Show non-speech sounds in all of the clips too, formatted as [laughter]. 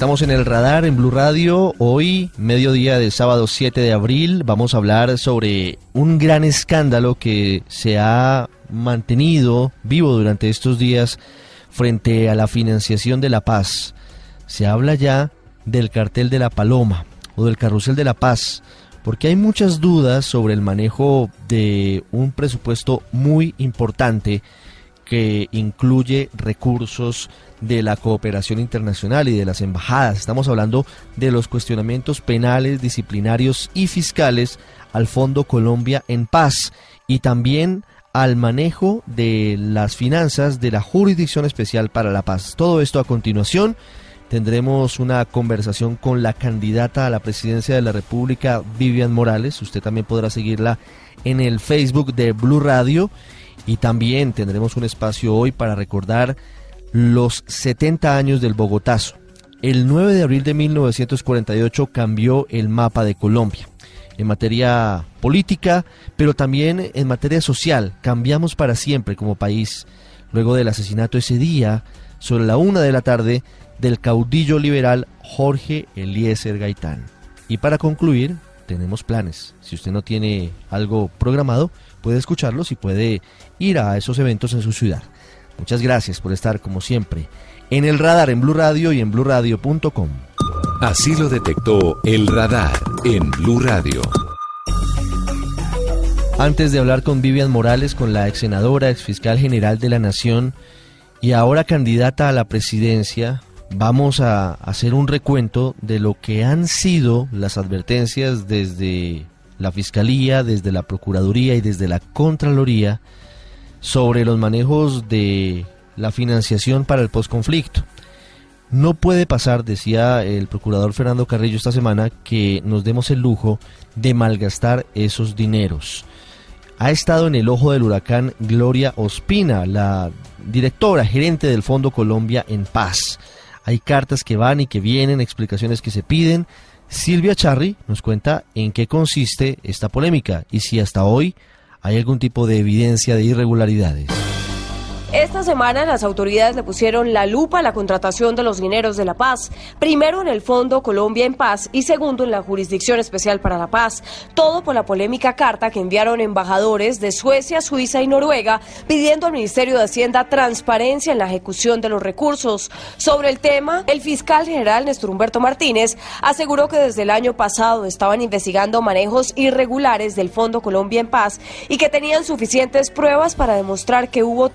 Estamos en el radar en Blue Radio. Hoy, mediodía del sábado 7 de abril, vamos a hablar sobre un gran escándalo que se ha mantenido vivo durante estos días frente a la financiación de la paz. Se habla ya del cartel de la Paloma o del carrusel de la paz, porque hay muchas dudas sobre el manejo de un presupuesto muy importante que incluye recursos de la cooperación internacional y de las embajadas. Estamos hablando de los cuestionamientos penales, disciplinarios y fiscales al Fondo Colombia en Paz y también al manejo de las finanzas de la Jurisdicción Especial para la Paz. Todo esto a continuación. Tendremos una conversación con la candidata a la presidencia de la República, Vivian Morales. Usted también podrá seguirla en el Facebook de Blue Radio. Y también tendremos un espacio hoy para recordar los 70 años del Bogotazo. El 9 de abril de 1948 cambió el mapa de Colombia. En materia política, pero también en materia social, cambiamos para siempre como país. Luego del asesinato ese día, sobre la una de la tarde, del caudillo liberal Jorge Eliezer Gaitán. Y para concluir, tenemos planes. Si usted no tiene algo programado, puede escucharlos y puede ir a esos eventos en su ciudad. Muchas gracias por estar como siempre en el radar en Blue Radio y en bluradio.com. Así lo detectó el radar en Blue Radio. Antes de hablar con Vivian Morales, con la ex senadora, ex fiscal general de la Nación y ahora candidata a la presidencia, vamos a hacer un recuento de lo que han sido las advertencias desde la Fiscalía, desde la Procuraduría y desde la Contraloría sobre los manejos de la financiación para el posconflicto. No puede pasar, decía el procurador Fernando Carrillo esta semana, que nos demos el lujo de malgastar esos dineros. Ha estado en el ojo del huracán Gloria Ospina, la directora gerente del Fondo Colombia en Paz. Hay cartas que van y que vienen, explicaciones que se piden. Silvia Charri nos cuenta en qué consiste esta polémica y si hasta hoy hay algún tipo de evidencia de irregularidades. Esta semana las autoridades le pusieron la lupa a la contratación de los mineros de la paz, primero en el Fondo Colombia en Paz y segundo en la Jurisdicción Especial para la Paz, todo por la polémica carta que enviaron embajadores de Suecia, Suiza y Noruega pidiendo al Ministerio de Hacienda transparencia en la ejecución de los recursos. Sobre el tema, el fiscal general Néstor Humberto Martínez aseguró que desde el año pasado estaban investigando manejos irregulares del Fondo Colombia en Paz y que tenían suficientes pruebas para demostrar que hubo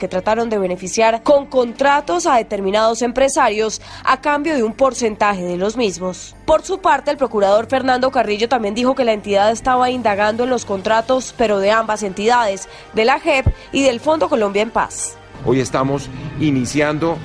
que trataron de beneficiar con contratos a determinados empresarios a cambio de un porcentaje de los mismos. Por su parte, el procurador Fernando Carrillo también dijo que la entidad estaba indagando en los contratos, pero de ambas entidades, de la JEP y del Fondo Colombia en Paz. Hoy estamos iniciando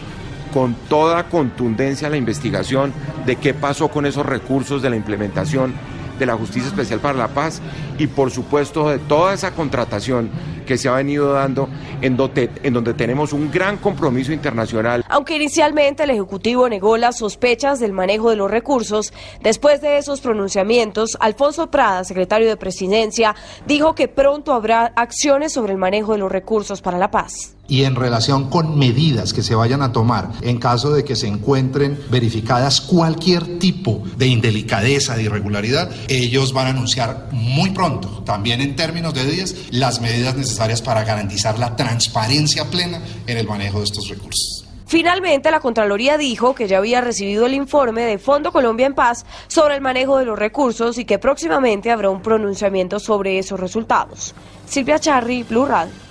con toda contundencia la investigación de qué pasó con esos recursos de la implementación de la Justicia Especial para la Paz y por supuesto de toda esa contratación que se ha venido dando en donde, en donde tenemos un gran compromiso internacional. Aunque inicialmente el Ejecutivo negó las sospechas del manejo de los recursos, después de esos pronunciamientos, Alfonso Prada, secretario de Presidencia, dijo que pronto habrá acciones sobre el manejo de los recursos para la paz y en relación con medidas que se vayan a tomar en caso de que se encuentren verificadas cualquier tipo de indelicadeza, de irregularidad, ellos van a anunciar muy pronto, también en términos de días, las medidas necesarias para garantizar la transparencia plena en el manejo de estos recursos. Finalmente, la Contraloría dijo que ya había recibido el informe de Fondo Colombia en Paz sobre el manejo de los recursos y que próximamente habrá un pronunciamiento sobre esos resultados. Silvia Charri, Blue Radio.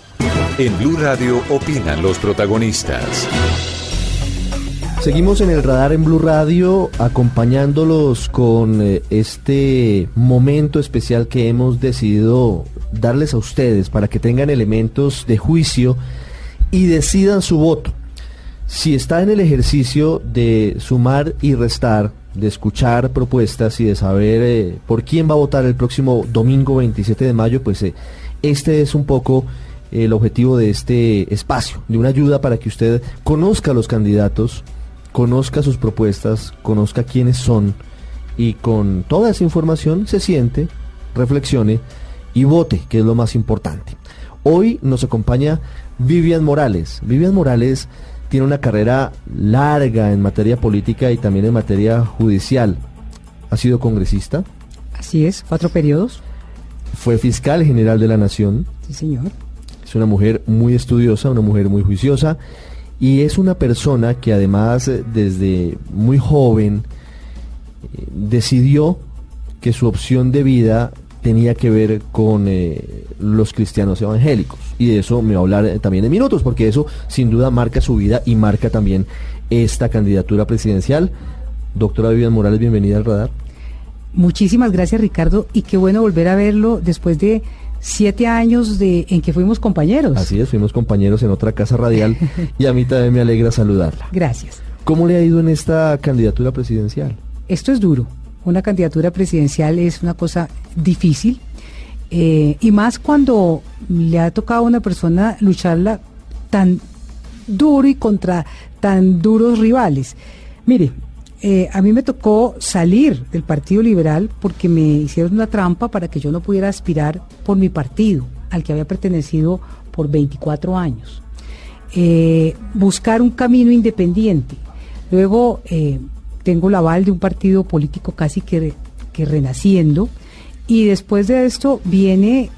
En Blue Radio opinan los protagonistas. Seguimos en el radar en Blue Radio acompañándolos con eh, este momento especial que hemos decidido darles a ustedes para que tengan elementos de juicio y decidan su voto. Si está en el ejercicio de sumar y restar, de escuchar propuestas y de saber eh, por quién va a votar el próximo domingo 27 de mayo, pues eh, este es un poco el objetivo de este espacio, de una ayuda para que usted conozca a los candidatos, conozca sus propuestas, conozca quiénes son y con toda esa información se siente, reflexione y vote, que es lo más importante. Hoy nos acompaña Vivian Morales. Vivian Morales tiene una carrera larga en materia política y también en materia judicial. Ha sido congresista. Así es, cuatro periodos. Fue fiscal general de la Nación. Sí, señor. Es una mujer muy estudiosa, una mujer muy juiciosa y es una persona que además eh, desde muy joven eh, decidió que su opción de vida tenía que ver con eh, los cristianos evangélicos. Y de eso me va a hablar también en minutos, porque eso sin duda marca su vida y marca también esta candidatura presidencial. Doctora Vivian Morales, bienvenida al radar. Muchísimas gracias Ricardo y qué bueno volver a verlo después de siete años de, en que fuimos compañeros. Así es, fuimos compañeros en otra casa radial y a mí también me alegra saludarla. Gracias. ¿Cómo le ha ido en esta candidatura presidencial? Esto es duro. Una candidatura presidencial es una cosa difícil eh, y más cuando le ha tocado a una persona lucharla tan duro y contra tan duros rivales. Mire, eh, a mí me tocó salir del Partido Liberal porque me hicieron una trampa para que yo no pudiera aspirar por mi partido, al que había pertenecido por 24 años. Eh, buscar un camino independiente. Luego eh, tengo la aval de un partido político casi que, que renaciendo. Y después de esto viene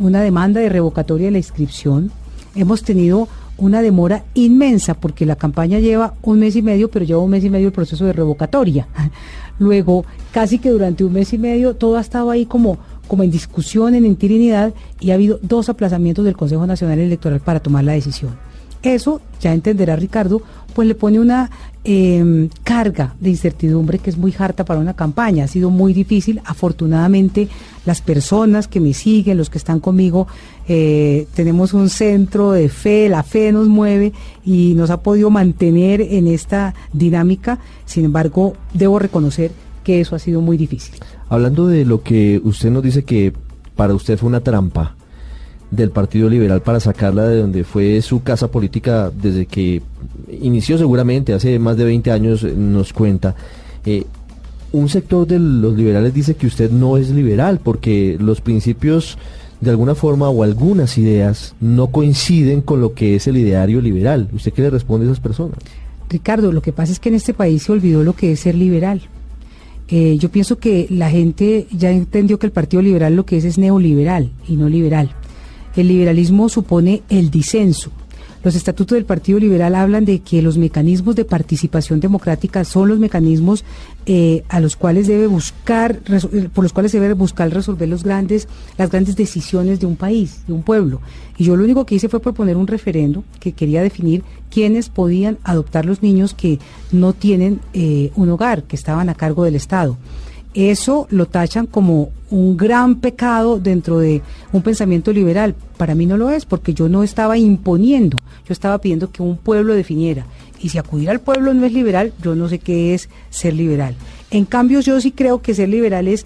una demanda de revocatoria de la inscripción. Hemos tenido una demora inmensa porque la campaña lleva un mes y medio, pero lleva un mes y medio el proceso de revocatoria. [laughs] Luego, casi que durante un mes y medio todo ha estado ahí como, como en discusión, en intirinidad, y ha habido dos aplazamientos del Consejo Nacional Electoral para tomar la decisión. Eso, ya entenderá Ricardo, pues le pone una em, carga de incertidumbre que es muy harta para una campaña. Ha sido muy difícil. Afortunadamente, las personas que me siguen, los que están conmigo, eh, tenemos un centro de fe, la fe nos mueve y nos ha podido mantener en esta dinámica. Sin embargo, debo reconocer que eso ha sido muy difícil. Hablando de lo que usted nos dice que para usted fue una trampa, del Partido Liberal para sacarla de donde fue su casa política desde que inició seguramente, hace más de 20 años, eh, nos cuenta. Eh, un sector de los liberales dice que usted no es liberal porque los principios de alguna forma o algunas ideas no coinciden con lo que es el ideario liberal. ¿Usted qué le responde a esas personas? Ricardo, lo que pasa es que en este país se olvidó lo que es ser liberal. Eh, yo pienso que la gente ya entendió que el Partido Liberal lo que es es neoliberal y no liberal. El liberalismo supone el disenso. Los estatutos del Partido Liberal hablan de que los mecanismos de participación democrática son los mecanismos eh, a los cuales debe buscar, eh, por los cuales debe buscar resolver los grandes, las grandes decisiones de un país, de un pueblo. Y yo lo único que hice fue proponer un referendo que quería definir quiénes podían adoptar los niños que no tienen eh, un hogar, que estaban a cargo del Estado eso lo tachan como un gran pecado dentro de un pensamiento liberal. Para mí no lo es, porque yo no estaba imponiendo, yo estaba pidiendo que un pueblo definiera. Y si acudir al pueblo no es liberal, yo no sé qué es ser liberal. En cambio, yo sí creo que ser liberal es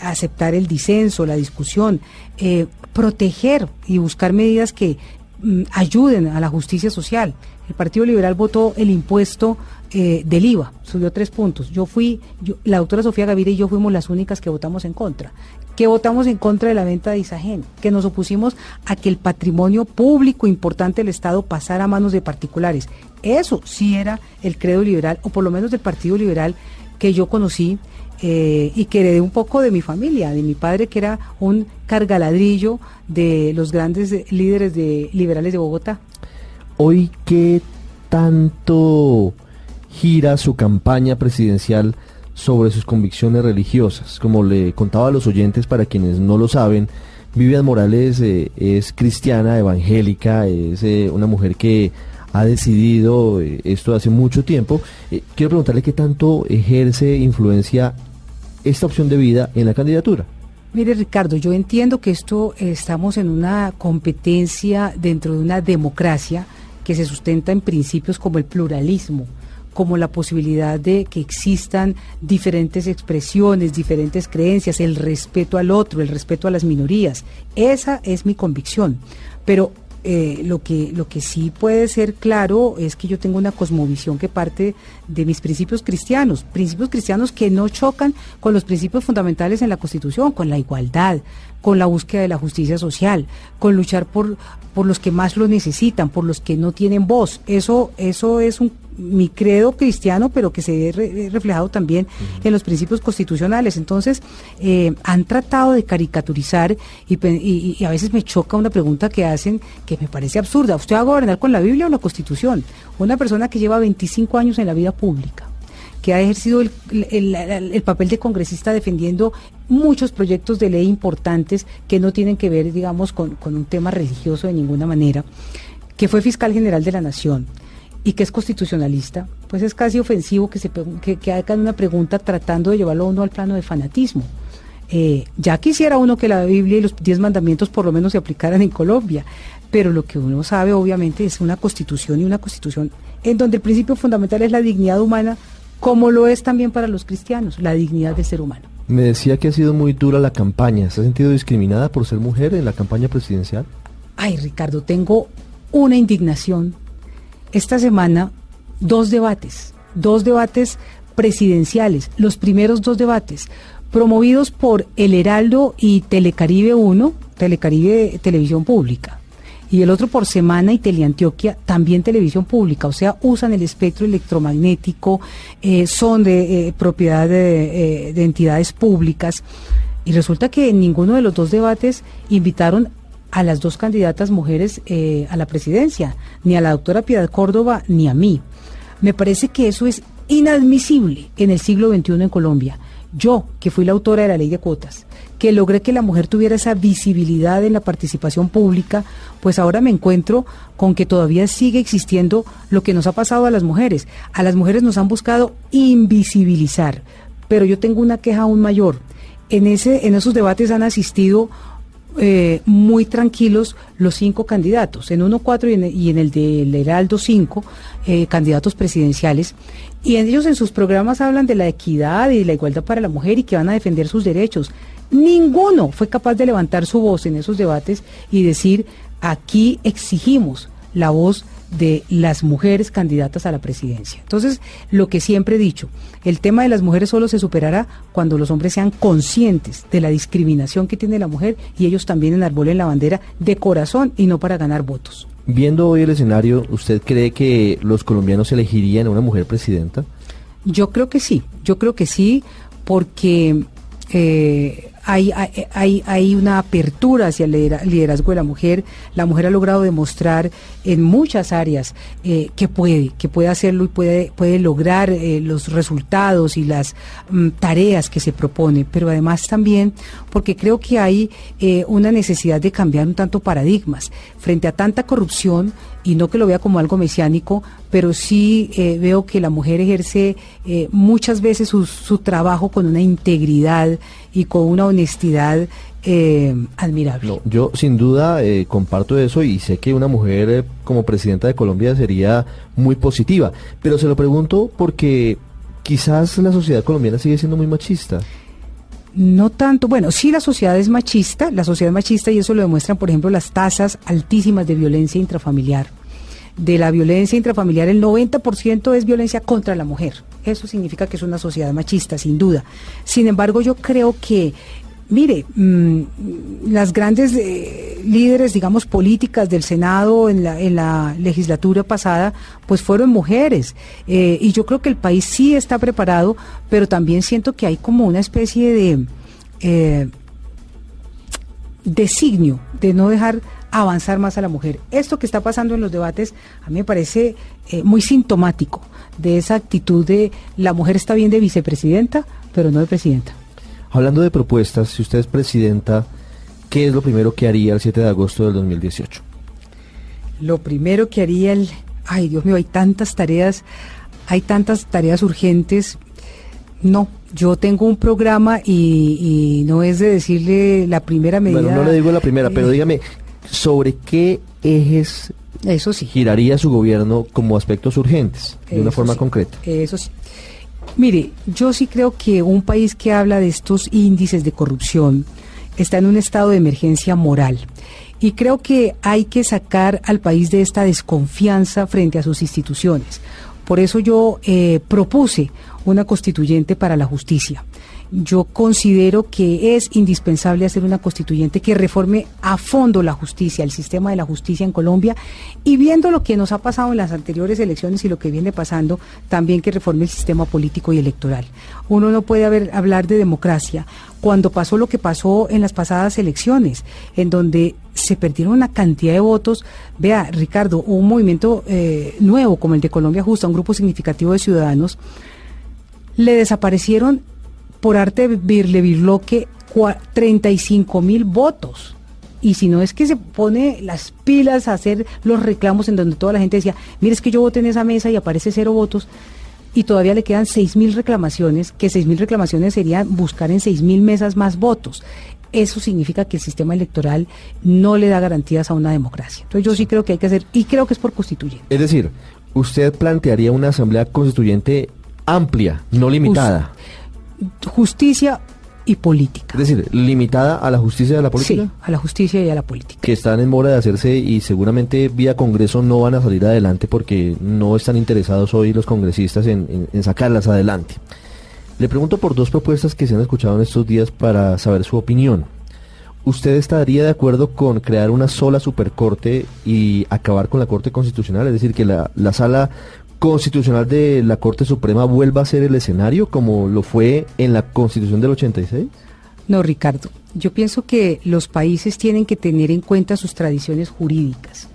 aceptar el disenso, la discusión, eh, proteger y buscar medidas que mm, ayuden a la justicia social. El Partido Liberal votó el impuesto eh, del IVA, subió tres puntos. Yo fui, la doctora Sofía Gaviria y yo fuimos las únicas que votamos en contra. Que votamos en contra de la venta de Isagen, que nos opusimos a que el patrimonio público importante del Estado pasara a manos de particulares. Eso sí era el credo liberal, o por lo menos del Partido Liberal que yo conocí eh, y que heredé un poco de mi familia, de mi padre que era un cargaladrillo de los grandes líderes de liberales de Bogotá. Hoy, ¿qué tanto gira su campaña presidencial sobre sus convicciones religiosas. Como le contaba a los oyentes, para quienes no lo saben, Vivian Morales eh, es cristiana, evangélica, es eh, una mujer que ha decidido eh, esto hace mucho tiempo. quiero preguntarle qué tanto ejerce influencia esta opción de vida en la candidatura. Mire Ricardo, yo entiendo que esto estamos en una competencia dentro de una democracia que se sustenta en principios como el pluralismo, como la posibilidad de que existan diferentes expresiones, diferentes creencias, el respeto al otro, el respeto a las minorías. Esa es mi convicción. Pero eh, lo, que, lo que sí puede ser claro es que yo tengo una cosmovisión que parte de mis principios cristianos, principios cristianos que no chocan con los principios fundamentales en la Constitución, con la igualdad, con la búsqueda de la justicia social, con luchar por, por los que más lo necesitan, por los que no tienen voz. Eso, eso es un mi credo cristiano, pero que se ve reflejado también en los principios constitucionales. Entonces, eh, han tratado de caricaturizar y, a veces me choca una pregunta que hacen que me parece absurda. ¿Usted va a gobernar con la Biblia o la Constitución? Una persona que lleva 25 años en la vida pública que ha ejercido el, papel de congresista defendiendo muchos proyectos de ley importantes que no tienen que ver, digamos, con, con un tema religioso de ninguna manera, que fue fiscal general de la Nación, y que es constitucionalista, pues es casi ofensivo que, se, que, hagan una pregunta tratando de llevarlo a uno al plano de fanatismo. Eh, ya quisiera uno que la Biblia y los diez mandamientos por lo menos se aplicaran en Colombia, pero lo que uno sabe obviamente es una constitución y una constitución en donde el principio fundamental es la dignidad humana, como lo es también para los cristianos, la dignidad del ser humano. Me decía que ha sido muy dura la campaña. ¿Se ha sentido discriminada por ser mujer en la campaña presidencial? Ay, Ricardo, tengo una indignación esta semana dos debates, dos debates presidenciales, los primeros dos debates, promovidos por El Heraldo y Telecaribe 1, Telecaribe Televisión Pública, y el otro por Semana y Teleantioquia, también televisión pública, o sea, usan el espectro electromagnético, eh, son de eh, propiedad de, eh, de entidades públicas. Y resulta que en ninguno de los dos debates invitaron a las dos candidatas mujeres eh, a la presidencia, ni a la doctora Piedad Córdoba ni a mí. Me parece que eso es inadmisible en el siglo XXI en Colombia. Yo, que fui la autora de la ley de cuotas, que logré que la mujer tuviera esa visibilidad en la participación pública, pues ahora me encuentro con que todavía sigue existiendo lo que nos ha pasado a las mujeres. A las mujeres nos han buscado invisibilizar, pero yo tengo una queja aún mayor. En, ese, en esos debates han asistido eh, muy tranquilos los cinco candidatos, en uno cuatro y en, el del Heraldo cinco eh, candidatos presidenciales, y ellos en sus programas hablan de la equidad y la igualdad para la mujer y que van a defender sus derechos. Ninguno fue capaz de levantar su voz en esos debates y decir, aquí exigimos la voz de las mujeres candidatas a la presidencia. Entonces, lo que siempre he dicho, el tema de las mujeres solo se superará cuando los hombres sean conscientes de la discriminación que tiene la mujer y ellos también enarbolen la bandera de corazón y no para ganar votos. Viendo hoy el escenario, ¿usted cree que los colombianos elegirían a una mujer presidenta? Yo creo que sí, yo creo que sí, porque eh, hay, hay, una apertura hacia el liderazgo de la mujer. La mujer ha logrado demostrar en muchas áreas eh, que puede, que puede hacerlo y puede, puede lograr eh, los resultados y las mm, tareas que se propone, pero además también porque creo que hay eh, una necesidad de cambiar un tanto paradigmas frente a tanta corrupción y no que lo vea como algo mesiánico, pero sí veo que la mujer ejerce muchas veces su, su trabajo con una integridad y con una honestidad eh, admirable. yo sin duda eh, comparto eso y sé que una mujer eh, como presidenta de Colombia sería muy positiva, pero se lo pregunto porque quizás la sociedad colombiana sigue siendo muy machista. No tanto, bueno, sí la sociedad es machista, la sociedad es machista y eso lo demuestran, por ejemplo, las tasas altísimas de violencia intrafamiliar. De la violencia intrafamiliar, el 90% es violencia contra la mujer. Eso significa que es una sociedad machista, sin duda. Sin embargo, yo creo que Mire, mm, las grandes eh, líderes, digamos, políticas del Senado en la, en la legislatura pasada, pues fueron mujeres. Eh, y yo creo que el país sí está preparado, pero también siento que hay como una especie de eh, designio de no dejar avanzar más a la mujer. Esto que está pasando en los debates a mí me parece muy sintomático de esa actitud de la mujer está bien de vicepresidenta, pero no de presidenta. Hablando de propuestas, si usted es presidenta, ¿qué es lo primero que haría el 7 de agosto del 2018? Lo primero que haría el... Ay, Dios mío, hay tantas tareas, hay tantas tareas urgentes. No, yo tengo un programa y, no es de decirle la primera medida. Bueno, no le digo la primera, pero eh, dígame, ¿sobre qué ejes eso sí. giraría su gobierno como aspectos urgentes, de una forma concreta? Eso sí. Mire, yo sí creo que un país que habla de estos índices de corrupción está en un estado de emergencia moral. Y creo que hay que sacar al país de esta desconfianza frente a sus instituciones. Por eso yo eh, propuse una constituyente para la justicia yo considero que es indispensable hacer una constituyente que reforme a fondo la justicia, el sistema de la justicia en Colombia y viendo lo que nos ha pasado en las anteriores elecciones y lo que viene pasando, también que reforme el sistema político y electoral. Uno no puede haber, hablar de democracia cuando pasó lo que pasó en las pasadas elecciones, en donde se perdieron una cantidad de votos. Vea, Ricardo, un movimiento eh, nuevo como el de Colombia Justa, un grupo significativo de ciudadanos, le desaparecieron por arte de Birle 35 mil votos. Y si no es que se pone las pilas a hacer los reclamos en donde toda la gente decía, mire, es que yo voté en esa mesa y aparece cero votos, y todavía le quedan seis mil reclamaciones, que seis mil reclamaciones serían buscar en seis mil mesas más votos. Eso significa que el sistema electoral no le da garantías a una democracia. Entonces yo sí creo que hay que hacer, y creo que es por constituyente. Es decir, usted plantearía una asamblea constituyente amplia, no limitada justicia y política. Es decir, limitada a la justicia y a la política. Sí, a la justicia y a la política. Que están en mora de hacerse y seguramente vía Congreso no van a salir adelante porque no están interesados hoy los congresistas en, sacarlas adelante. Le pregunto por dos propuestas que se han escuchado en estos días para saber su opinión. ¿Usted estaría de acuerdo con crear una sola supercorte y acabar con la Corte Constitucional? Es decir, que la, la sala constitucional de la Corte Suprema vuelva a ser el escenario como lo fue en la Constitución del 86? No, Ricardo. Yo pienso que los países tienen que tener en cuenta sus tradiciones jurídicas.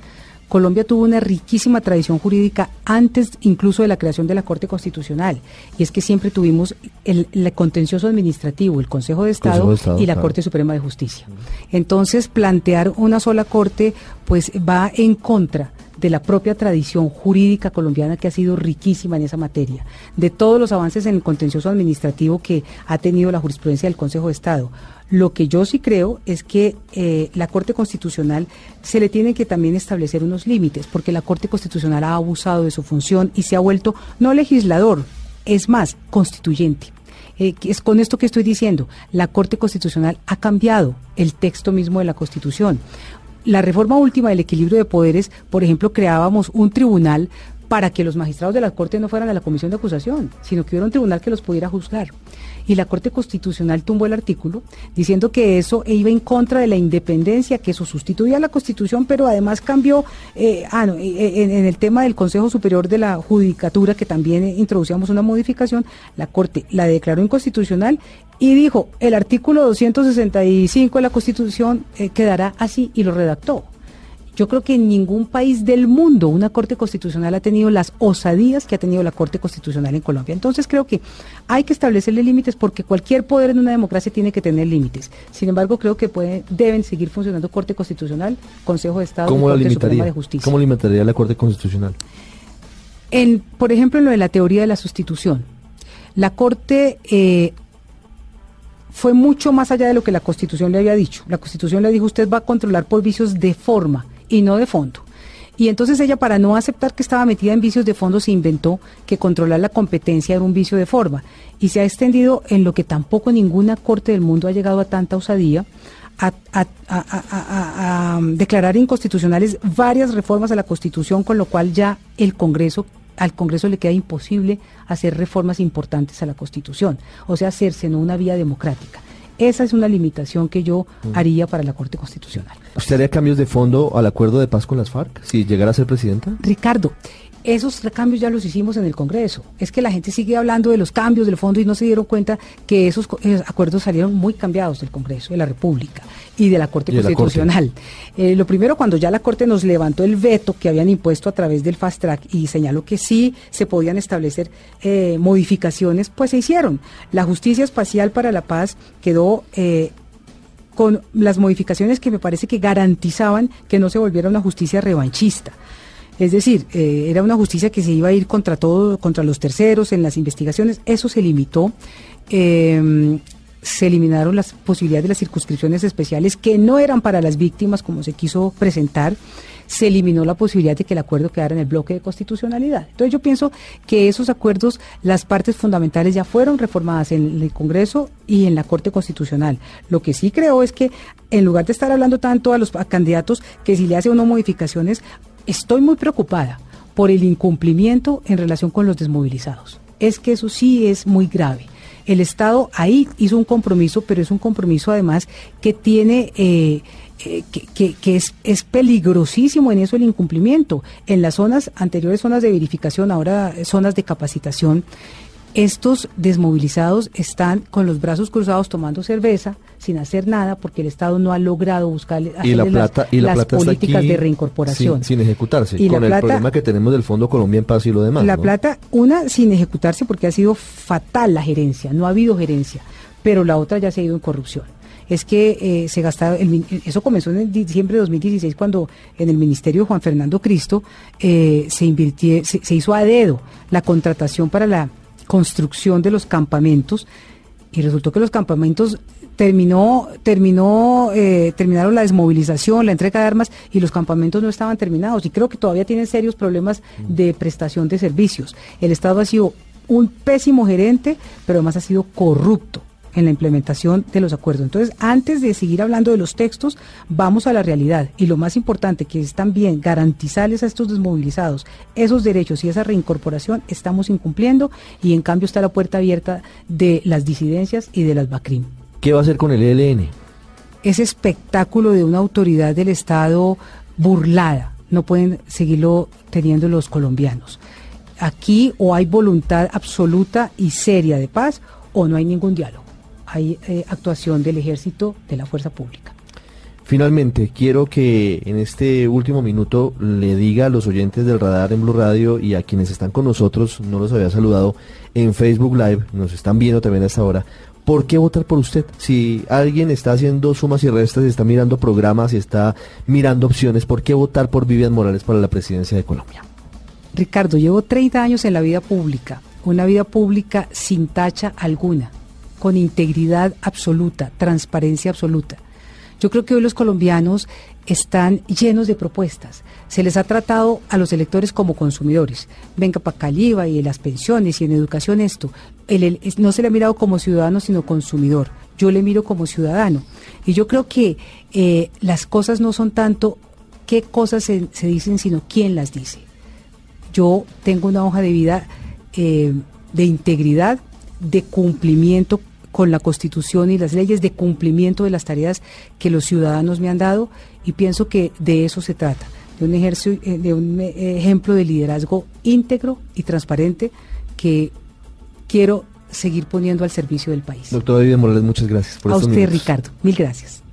Colombia tuvo una riquísima tradición jurídica antes incluso de la creación de la Corte Constitucional. Y es que siempre tuvimos el, contencioso administrativo, el Consejo de Estado, y la Corte Suprema de Justicia. Entonces, plantear una sola Corte, pues va en contra de la propia tradición jurídica colombiana que ha sido riquísima en esa materia, de todos los avances en el contencioso administrativo que ha tenido la jurisprudencia del Consejo de Estado. Lo que yo sí creo es que eh, la Corte Constitucional se le tiene que también establecer unos límites, porque la Corte Constitucional ha abusado de su función y se ha vuelto no legislador, es más, constituyente. Eh, es con esto que estoy diciendo, la Corte Constitucional ha cambiado el texto mismo de la Constitución la reforma última del equilibrio de poderes, por ejemplo, creábamos un tribunal para que los magistrados de la Corte no fueran a la comisión de acusación, sino que hubiera un tribunal que los pudiera juzgar. Y la Corte Constitucional tumbó el artículo diciendo que eso iba en contra de la independencia, que eso sustituía a la Constitución, pero además cambió eh, ah, eh, eh, en, en, el tema del Consejo Superior de la Judicatura, que también introducíamos una modificación, la Corte la declaró inconstitucional y dijo, el artículo 265 de la Constitución quedará así y lo redactó. Yo creo que en ningún país del mundo una Corte Constitucional ha tenido las osadías que ha tenido la Corte Constitucional en Colombia. Entonces creo que hay que establecerle límites porque cualquier poder en una democracia tiene que tener límites. Sin embargo, creo que deben seguir funcionando Corte Constitucional, Consejo de Estado y Corte Suprema de Justicia. ¿Cómo limitaría la Corte Constitucional? En, por ejemplo, en lo de la teoría de la sustitución. La Corte eh, fue mucho más allá de lo que la Constitución le había dicho. La Constitución le dijo, usted va a controlar por vicios de forma y no de fondo. Y entonces ella, para no aceptar que estaba metida en vicios de fondo, se inventó que controlar la competencia era un vicio de forma. Y se ha extendido en lo que tampoco ninguna corte del mundo ha llegado a tanta osadía, a, a, declarar inconstitucionales varias reformas a la Constitución, con lo cual ya el Congreso al Congreso le queda imposible hacer reformas importantes a la Constitución, o sea, hacerse en una vía democrática. Esa es una limitación que yo mm. haría para la Corte Constitucional. ¿Usted haría cambios de fondo al acuerdo de paz con las FARC si llegara a ser presidenta? Ricardo, esos cambios ya los hicimos en el Congreso. Es que la gente sigue hablando de los cambios del fondo y no se dieron cuenta que esos, acuerdos salieron muy cambiados del Congreso, de la República y de la Corte Constitucional. Eh, lo primero, cuando ya la Corte nos levantó el veto que habían impuesto a través del Fast Track y señaló que sí se podían establecer eh, modificaciones, pues se hicieron. La Justicia Espacial para la Paz quedó... Eh, con las modificaciones que me parece que garantizaban que no se volviera una justicia revanchista. Es decir, eh, era una justicia que se iba a ir contra todo, contra los terceros en las investigaciones. Eso se limitó. Em, se eliminaron las posibilidades de las circunscripciones especiales que no eran para las víctimas como se quiso presentar, se eliminó la posibilidad de que el acuerdo quedara en el bloque de constitucionalidad. Entonces yo pienso que esos acuerdos, las partes fundamentales ya fueron reformadas en el Congreso y en la Corte Constitucional. Lo que sí creo es que en lugar de estar hablando tanto a los candidatos que si le hace uno modificaciones, estoy muy preocupada por el incumplimiento en relación con los desmovilizados. Es que eso sí es muy grave el Estado ahí hizo un compromiso, pero es un compromiso además que tiene... Eh, eh, que, que, es, es, peligrosísimo en eso el incumplimiento. En las zonas anteriores, zonas de verificación, ahora zonas de capacitación, estos desmovilizados están con los brazos cruzados tomando cerveza sin hacer nada porque el Estado no ha logrado buscar las, políticas de reincorporación. Sin, ejecutarse, y con el problema que tenemos del Fondo Colombia en Paz y lo demás. La plata, una sin ejecutarse porque ha sido fatal la gerencia, no ha habido gerencia, pero la otra ya se ha ido en corrupción es que eh, se gastaba, eso comenzó en diciembre de 2016 cuando en el Ministerio de Juan Fernando Cristo eh, se, invirtió, se hizo a dedo la contratación para la construcción de los campamentos y resultó que los campamentos terminó terminó eh, terminaron la desmovilización la entrega de armas y los campamentos no estaban terminados. Y creo que todavía tienen serios problemas de prestación de servicios. El estado ha sido un pésimo gerente pero además ha sido corrupto en la implementación de los acuerdos. Entonces, antes de seguir hablando de los textos, vamos a la realidad. Y lo más importante, que es también garantizarles a estos desmovilizados esos derechos y esa reincorporación, estamos incumpliendo y en cambio está la puerta abierta de las disidencias y de las BACRIM. ¿Qué va a hacer con el ELN? Ese espectáculo de una autoridad del Estado burlada. No pueden seguirlo teniendo los colombianos. Aquí o hay voluntad absoluta y seria de paz o no hay ningún diálogo hay eh, actuación del ejército, de la fuerza pública. Finalmente, quiero que en este último minuto le diga a los oyentes del radar en Blue Radio y a quienes están con nosotros, no los había saludado en Facebook Live, nos están viendo también a esta hora, ¿por qué votar por usted? Si alguien está haciendo sumas y restas, está mirando programas y está mirando opciones, ¿por qué votar por Vivian Morales para la presidencia de Colombia? Ricardo, llevo 30 años en la vida pública, una vida pública sin tacha alguna con integridad absoluta, transparencia absoluta. Yo creo que hoy los colombianos están llenos de propuestas. Se les ha tratado a los electores como consumidores. Venga para Caliba y las pensiones y en educación esto. no se le ha mirado como ciudadano, sino consumidor. Yo le miro como ciudadano. Y yo creo que eh, las cosas no son tanto qué cosas se, dicen, sino quién las dice. Yo tengo una hoja de vida eh, de integridad, de cumplimiento con la Constitución y las leyes de cumplimiento de las tareas que los ciudadanos me han dado y pienso que de eso se trata, de un, eh, de un eh, ejemplo de liderazgo íntegro y transparente que quiero seguir poniendo al servicio del país. Doctor David Morales, muchas gracias por A usted, Ricardo, mil gracias.